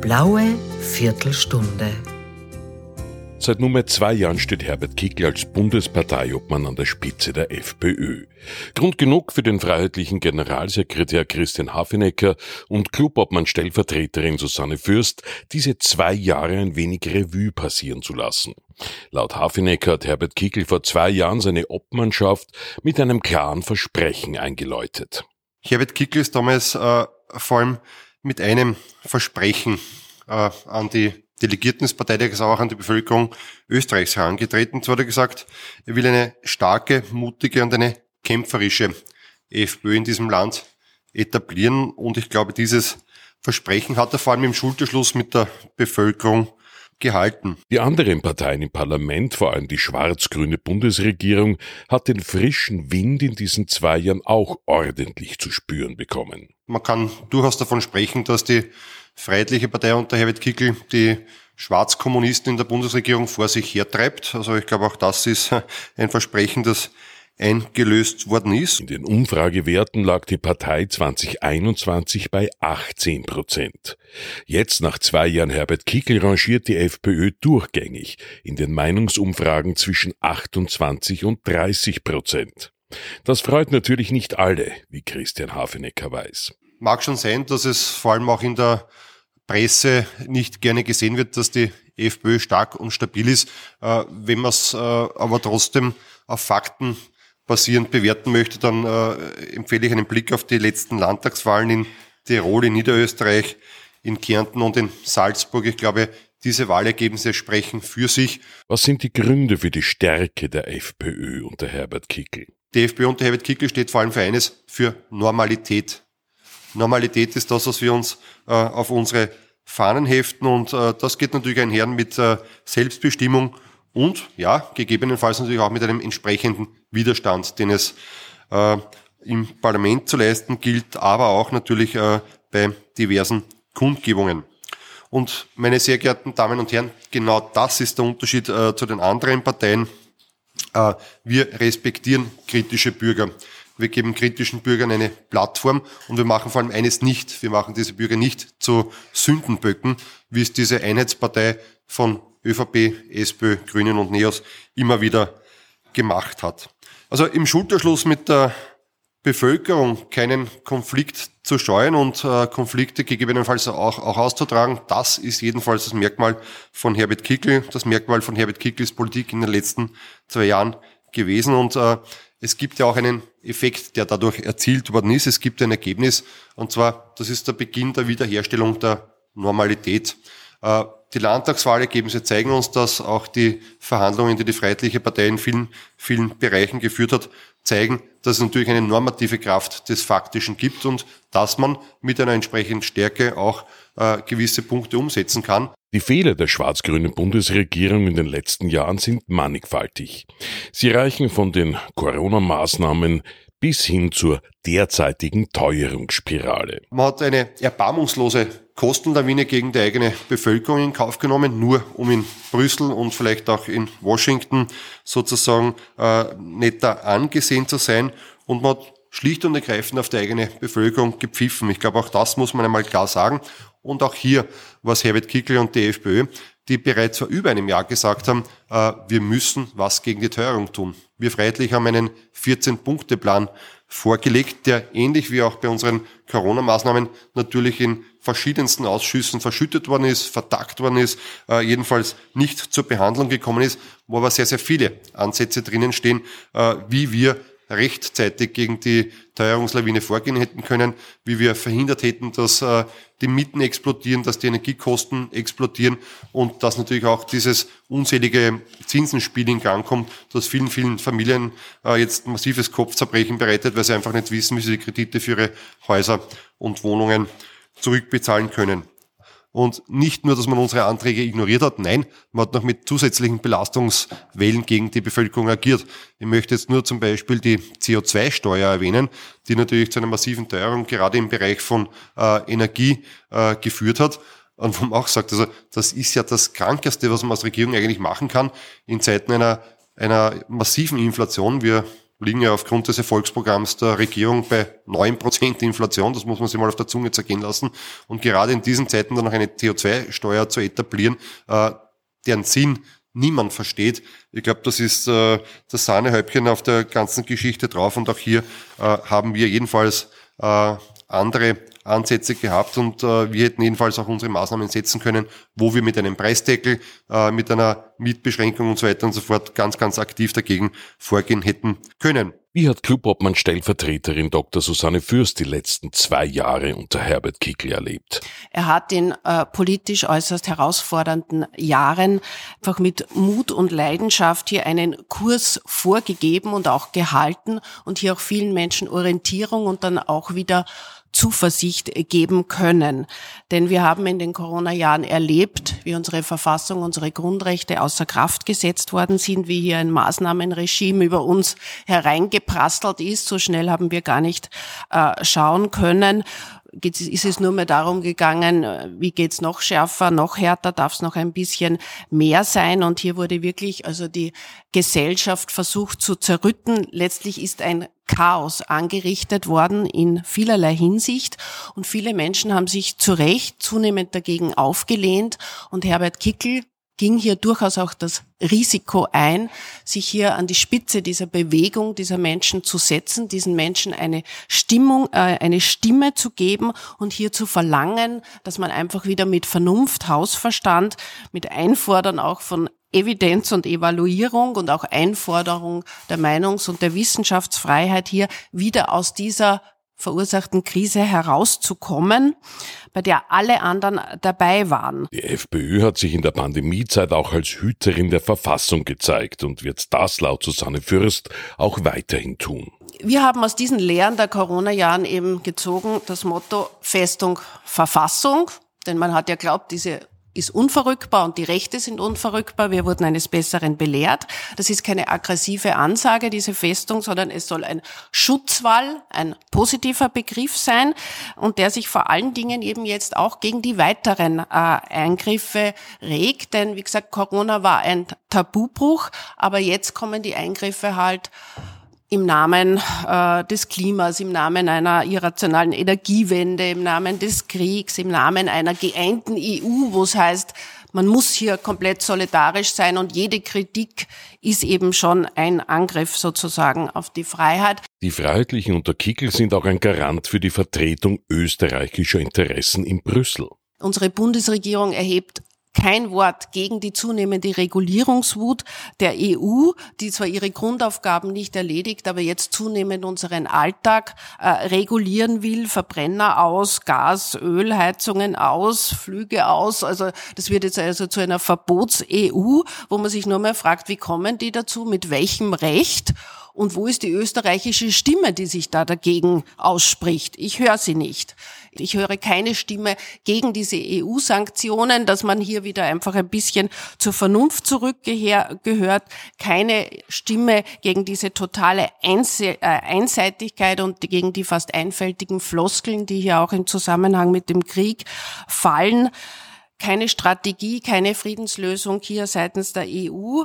blaue Viertelstunde. Seit nunmehr zwei Jahren steht Herbert Kickl als Bundesparteiobmann an der Spitze der FPÖ. Grund genug für den freiheitlichen Generalsekretär Christian Hafenecker und Clubobmann-Stellvertreterin Susanne Fürst, diese zwei Jahre ein wenig Revue passieren zu lassen. Laut Hafenecker hat Herbert Kickl vor zwei Jahren seine Obmannschaft mit einem klaren Versprechen eingeläutet. Herbert Kickl ist damals äh, vor allem mit einem Versprechen äh, an die Delegierten des Parteitags auch an die Bevölkerung Österreichs herangetreten. So hat er gesagt, er will eine starke, mutige und eine kämpferische FPÖ in diesem Land etablieren. Und ich glaube, dieses Versprechen hat er vor allem im Schulterschluss mit der Bevölkerung gehalten. Die anderen Parteien im Parlament, vor allem die schwarz-grüne Bundesregierung, hat den frischen Wind in diesen zwei Jahren auch ordentlich zu spüren bekommen. Man kann durchaus davon sprechen, dass die Freiheitliche Partei unter Herbert Kickl die Schwarzkommunisten in der Bundesregierung vor sich hertreibt. Also ich glaube, auch das ist ein Versprechen, das eingelöst worden ist. In den Umfragewerten lag die Partei 2021 bei 18 Prozent. Jetzt nach zwei Jahren Herbert Kickl rangiert die FPÖ durchgängig in den Meinungsumfragen zwischen 28 und 30 Prozent. Das freut natürlich nicht alle, wie Christian Hafenecker weiß. Mag schon sein, dass es vor allem auch in der Presse nicht gerne gesehen wird, dass die FPÖ stark und stabil ist. Äh, wenn man es äh, aber trotzdem auf Fakten basierend bewerten möchte, dann äh, empfehle ich einen Blick auf die letzten Landtagswahlen in Tirol, in Niederösterreich, in Kärnten und in Salzburg. Ich glaube, diese Wahlergebnisse sprechen für sich. Was sind die Gründe für die Stärke der FPÖ unter Herbert Kickl? Die FPÖ unter Herbert Kickl steht vor allem für eines, für Normalität. Normalität ist das, was wir uns äh, auf unsere Fahnen heften und äh, das geht natürlich einher mit äh, Selbstbestimmung und ja, gegebenenfalls natürlich auch mit einem entsprechenden Widerstand, den es äh, im Parlament zu leisten gilt, aber auch natürlich äh, bei diversen Kundgebungen. Und meine sehr geehrten Damen und Herren, genau das ist der Unterschied äh, zu den anderen Parteien. Äh, wir respektieren kritische Bürger. Wir geben kritischen Bürgern eine Plattform und wir machen vor allem eines nicht. Wir machen diese Bürger nicht zu Sündenböcken, wie es diese Einheitspartei von ÖVP, SPÖ, Grünen und NEOS immer wieder gemacht hat. Also im Schulterschluss mit der Bevölkerung keinen Konflikt zu scheuen und äh, Konflikte gegebenenfalls auch, auch auszutragen, das ist jedenfalls das Merkmal von Herbert Kickl, das Merkmal von Herbert Kickls Politik in den letzten zwei Jahren gewesen. Und äh, es gibt ja auch einen Effekt, der dadurch erzielt worden ist. Es gibt ein Ergebnis, und zwar, das ist der Beginn der Wiederherstellung der Normalität. Äh, die Landtagswahlergebnisse zeigen uns, dass auch die Verhandlungen, die die Freiheitliche Partei in vielen, vielen Bereichen geführt hat, zeigen, dass es natürlich eine normative Kraft des Faktischen gibt und dass man mit einer entsprechenden Stärke auch äh, gewisse Punkte umsetzen kann. Die Fehler der schwarz-grünen Bundesregierung in den letzten Jahren sind mannigfaltig. Sie reichen von den Corona-Maßnahmen bis hin zur derzeitigen Teuerungsspirale. Man hat eine erbarmungslose Kostenlawine gegen die eigene Bevölkerung in Kauf genommen, nur um in Brüssel und vielleicht auch in Washington sozusagen äh, netter angesehen zu sein. Und man hat schlicht und ergreifend auf die eigene Bevölkerung gepfiffen. Ich glaube, auch das muss man einmal klar sagen. Und auch hier, was Herbert Kickl und die FPÖ, die bereits vor über einem Jahr gesagt haben, äh, wir müssen was gegen die Teuerung tun. Wir Freiheitlich haben einen 14-Punkte-Plan vorgelegt, der ähnlich wie auch bei unseren Corona-Maßnahmen natürlich in verschiedensten Ausschüssen verschüttet worden ist, vertagt worden ist, äh, jedenfalls nicht zur Behandlung gekommen ist, wo aber sehr, sehr viele Ansätze drinnen stehen, äh, wie wir rechtzeitig gegen die Teuerungslawine vorgehen hätten können, wie wir verhindert hätten, dass äh, die Mieten explodieren, dass die Energiekosten explodieren und dass natürlich auch dieses unselige Zinsenspiel in Gang kommt, das vielen, vielen Familien äh, jetzt massives Kopfzerbrechen bereitet, weil sie einfach nicht wissen, wie sie die Kredite für ihre Häuser und Wohnungen zurückbezahlen können. Und nicht nur, dass man unsere Anträge ignoriert hat, nein, man hat noch mit zusätzlichen Belastungswellen gegen die Bevölkerung agiert. Ich möchte jetzt nur zum Beispiel die CO2-Steuer erwähnen, die natürlich zu einer massiven Teuerung gerade im Bereich von äh, Energie äh, geführt hat. Und wo man auch sagt, also das ist ja das Krankeste, was man als Regierung eigentlich machen kann in Zeiten einer, einer massiven Inflation. Wir liegen ja aufgrund des Erfolgsprogramms der Regierung bei neun Prozent Inflation. Das muss man sich mal auf der Zunge zergehen lassen. Und gerade in diesen Zeiten dann noch eine CO2-Steuer zu etablieren, äh, deren Sinn niemand versteht. Ich glaube, das ist äh, das Sahnehäubchen auf der ganzen Geschichte drauf. Und auch hier äh, haben wir jedenfalls äh, andere Ansätze gehabt und äh, wir hätten jedenfalls auch unsere Maßnahmen setzen können, wo wir mit einem Preisdeckel, äh, mit einer Mietbeschränkung und so weiter und so fort ganz, ganz aktiv dagegen vorgehen hätten können. Wie hat Clubobmann Stellvertreterin Dr. Susanne Fürst die letzten zwei Jahre unter Herbert Kickl erlebt? Er hat in äh, politisch äußerst herausfordernden Jahren einfach mit Mut und Leidenschaft hier einen Kurs vorgegeben und auch gehalten und hier auch vielen Menschen Orientierung und dann auch wieder Zuversicht geben können. Denn wir haben in den Corona-Jahren erlebt, wie unsere Verfassung, unsere Grundrechte außer Kraft gesetzt worden sind, wie hier ein Maßnahmenregime über uns hereingeprasselt ist. So schnell haben wir gar nicht äh, schauen können ist es nur mehr darum gegangen, wie geht's noch schärfer, noch härter, darf es noch ein bisschen mehr sein. Und hier wurde wirklich also die Gesellschaft versucht zu zerrütten. Letztlich ist ein Chaos angerichtet worden in vielerlei Hinsicht und viele Menschen haben sich zu Recht zunehmend dagegen aufgelehnt und Herbert Kickel ging hier durchaus auch das Risiko ein, sich hier an die Spitze dieser Bewegung dieser Menschen zu setzen, diesen Menschen eine Stimmung, äh, eine Stimme zu geben und hier zu verlangen, dass man einfach wieder mit Vernunft, Hausverstand, mit Einfordern auch von Evidenz und Evaluierung und auch Einforderung der Meinungs- und der Wissenschaftsfreiheit hier wieder aus dieser verursachten Krise herauszukommen, bei der alle anderen dabei waren. Die FPÖ hat sich in der Pandemiezeit auch als Hüterin der Verfassung gezeigt und wird das laut Susanne Fürst auch weiterhin tun. Wir haben aus diesen Lehren der Corona-Jahren eben gezogen das Motto Festung Verfassung, denn man hat ja glaubt, diese ist unverrückbar und die Rechte sind unverrückbar. Wir wurden eines Besseren belehrt. Das ist keine aggressive Ansage, diese Festung, sondern es soll ein Schutzwall, ein positiver Begriff sein und der sich vor allen Dingen eben jetzt auch gegen die weiteren äh, Eingriffe regt. Denn wie gesagt, Corona war ein Tabubruch, aber jetzt kommen die Eingriffe halt im Namen äh, des Klimas, im Namen einer irrationalen Energiewende, im Namen des Kriegs, im Namen einer geeinten EU, wo es heißt, man muss hier komplett solidarisch sein und jede Kritik ist eben schon ein Angriff sozusagen auf die Freiheit. Die Freiheitlichen unter Kickel sind auch ein Garant für die Vertretung österreichischer Interessen in Brüssel. Unsere Bundesregierung erhebt kein Wort gegen die zunehmende Regulierungswut der EU, die zwar ihre Grundaufgaben nicht erledigt, aber jetzt zunehmend unseren Alltag äh, regulieren will, Verbrenner aus, Gas, Ölheizungen aus, Flüge aus. Also das wird jetzt also zu einer Verbots-EU, wo man sich nur mal fragt, wie kommen die dazu, mit welchem Recht? Und wo ist die österreichische Stimme, die sich da dagegen ausspricht? Ich höre sie nicht. Ich höre keine Stimme gegen diese EU-Sanktionen, dass man hier wieder einfach ein bisschen zur Vernunft zurückgehört. Keine Stimme gegen diese totale äh, Einseitigkeit und gegen die fast einfältigen Floskeln, die hier auch im Zusammenhang mit dem Krieg fallen keine Strategie, keine Friedenslösung hier seitens der EU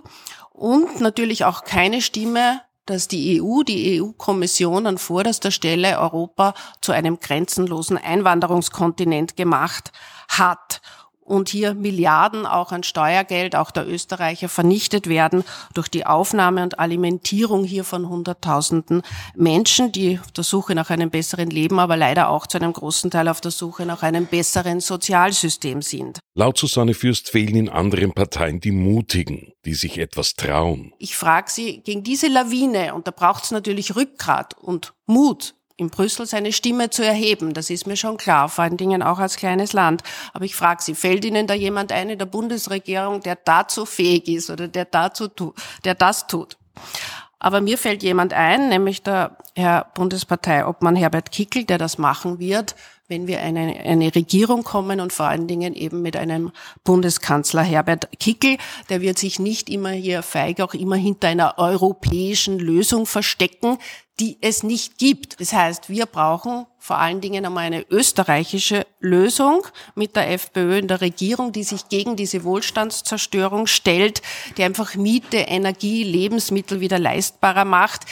und natürlich auch keine Stimme dass die EU, die EU-Kommission an vorderster Stelle Europa zu einem grenzenlosen Einwanderungskontinent gemacht hat und hier Milliarden auch an Steuergeld, auch der Österreicher, vernichtet werden durch die Aufnahme und Alimentierung hier von Hunderttausenden Menschen, die auf der Suche nach einem besseren Leben, aber leider auch zu einem großen Teil auf der Suche nach einem besseren Sozialsystem sind. Laut Susanne Fürst fehlen in anderen Parteien die Mutigen, die sich etwas trauen. Ich frage Sie, gegen diese Lawine, und da braucht es natürlich Rückgrat und Mut, in Brüssel seine Stimme zu erheben. Das ist mir schon klar, vor allen Dingen auch als kleines Land. Aber ich frage Sie, fällt Ihnen da jemand ein in der Bundesregierung, der dazu fähig ist oder der dazu tut, der das tut? Aber mir fällt jemand ein, nämlich der Herr Bundesparteiobmann Herbert Kickel, der das machen wird, wenn wir eine, eine Regierung kommen und vor allen Dingen eben mit einem Bundeskanzler Herbert Kickel, der wird sich nicht immer hier feig auch immer hinter einer europäischen Lösung verstecken, die es nicht gibt. Das heißt, wir brauchen vor allen Dingen einmal eine österreichische Lösung mit der FPÖ in der Regierung, die sich gegen diese Wohlstandszerstörung stellt, die einfach Miete, Energie, Lebensmittel wieder leistbarer macht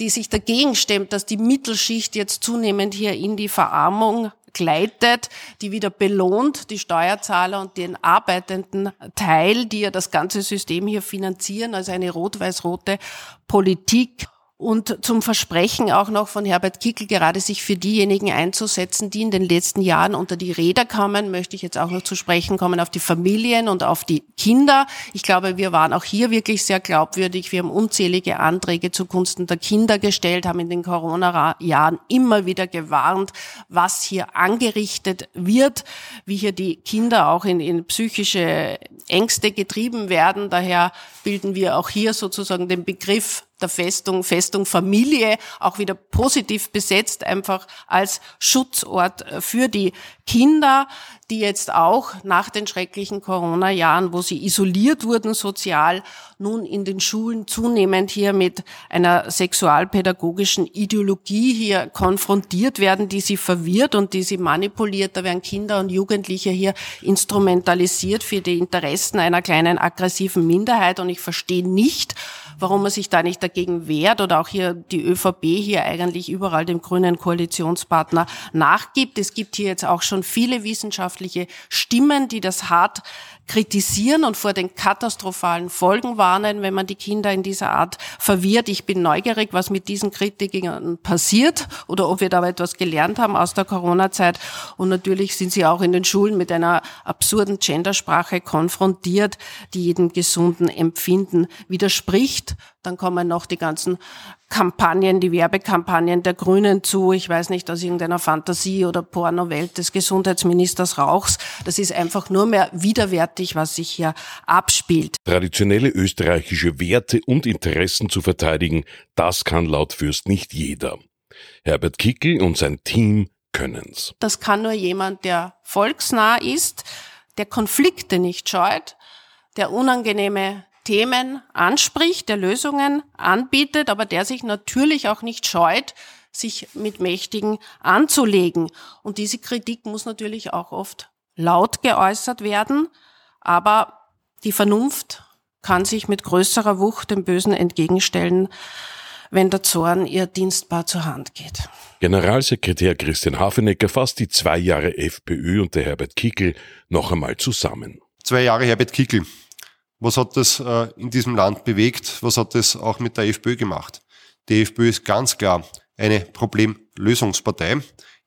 die sich dagegen stemmt, dass die Mittelschicht jetzt zunehmend hier in die Verarmung gleitet, die wieder belohnt, die Steuerzahler und den arbeitenden Teil, die ja das ganze System hier finanzieren, also eine rot-weiß-rote Politik und zum Versprechen auch noch von Herbert Kickel, gerade sich für diejenigen einzusetzen, die in den letzten Jahren unter die Räder kamen, möchte ich jetzt auch noch zu sprechen kommen auf die Familien und auf die Kinder. Ich glaube, wir waren auch hier wirklich sehr glaubwürdig. Wir haben unzählige Anträge zugunsten der Kinder gestellt, haben in den Corona-Jahren immer wieder gewarnt, was hier angerichtet wird, wie hier die Kinder auch in, in psychische Ängste getrieben werden. Daher bilden wir auch hier sozusagen den Begriff der Festung, Festung Familie auch wieder positiv besetzt, einfach als Schutzort für die Kinder, die jetzt auch nach den schrecklichen Corona-Jahren, wo sie isoliert wurden sozial, nun in den Schulen zunehmend hier mit einer sexualpädagogischen Ideologie hier konfrontiert werden, die sie verwirrt und die sie manipuliert. Da werden Kinder und Jugendliche hier instrumentalisiert für die Interessen einer kleinen aggressiven Minderheit. Und ich verstehe nicht, warum man sich da nicht dagegen wehrt oder auch hier die ÖVP hier eigentlich überall dem grünen Koalitionspartner nachgibt. Es gibt hier jetzt auch schon viele wissenschaftliche Stimmen, die das hart kritisieren und vor den katastrophalen Folgen warnen, wenn man die Kinder in dieser Art verwirrt. Ich bin neugierig, was mit diesen Kritikern passiert oder ob wir da etwas gelernt haben aus der Corona-Zeit. Und natürlich sind sie auch in den Schulen mit einer absurden Gendersprache konfrontiert, die jedem gesunden Empfinden widerspricht. Dann kommen noch die ganzen Kampagnen, die Werbekampagnen der Grünen zu, ich weiß nicht, aus irgendeiner Fantasie oder Pornowelt des Gesundheitsministers Rauchs. Das ist einfach nur mehr widerwärtig, was sich hier abspielt. Traditionelle österreichische Werte und Interessen zu verteidigen, das kann laut Fürst nicht jeder. Herbert Kickel und sein Team können's. Das kann nur jemand, der volksnah ist, der Konflikte nicht scheut, der unangenehme Themen anspricht, der Lösungen anbietet, aber der sich natürlich auch nicht scheut, sich mit Mächtigen anzulegen. Und diese Kritik muss natürlich auch oft laut geäußert werden, aber die Vernunft kann sich mit größerer Wucht dem Bösen entgegenstellen, wenn der Zorn ihr dienstbar zur Hand geht. Generalsekretär Christian Hafenecker fasst die zwei Jahre FPÖ und der Herbert Kickel noch einmal zusammen. Zwei Jahre Herbert Kickel. Was hat das äh, in diesem Land bewegt? Was hat das auch mit der FPÖ gemacht? Die FPÖ ist ganz klar eine Problemlösungspartei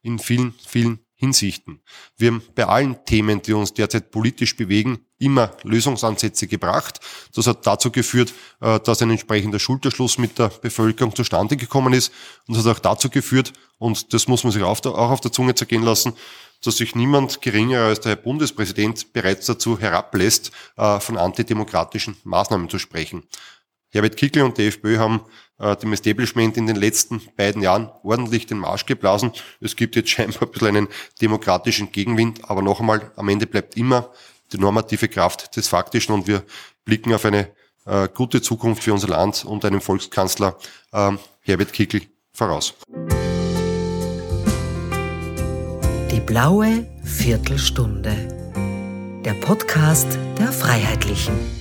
in vielen, vielen Hinsichten. Wir haben bei allen Themen, die uns derzeit politisch bewegen, immer Lösungsansätze gebracht. Das hat dazu geführt, äh, dass ein entsprechender Schulterschluss mit der Bevölkerung zustande gekommen ist. Und das hat auch dazu geführt, und das muss man sich auch auf der Zunge zergehen lassen, dass sich niemand geringer als der Herr Bundespräsident bereits dazu herablässt, äh, von antidemokratischen Maßnahmen zu sprechen. Herbert Kickl und die FPÖ haben äh, dem Establishment in den letzten beiden Jahren ordentlich den Marsch geblasen. Es gibt jetzt scheinbar ein bisschen einen demokratischen Gegenwind, aber noch einmal, am Ende bleibt immer die normative Kraft des Faktischen und wir blicken auf eine äh, gute Zukunft für unser Land und einen Volkskanzler ähm, Herbert Kickl voraus. Die blaue Viertelstunde. Der Podcast der Freiheitlichen.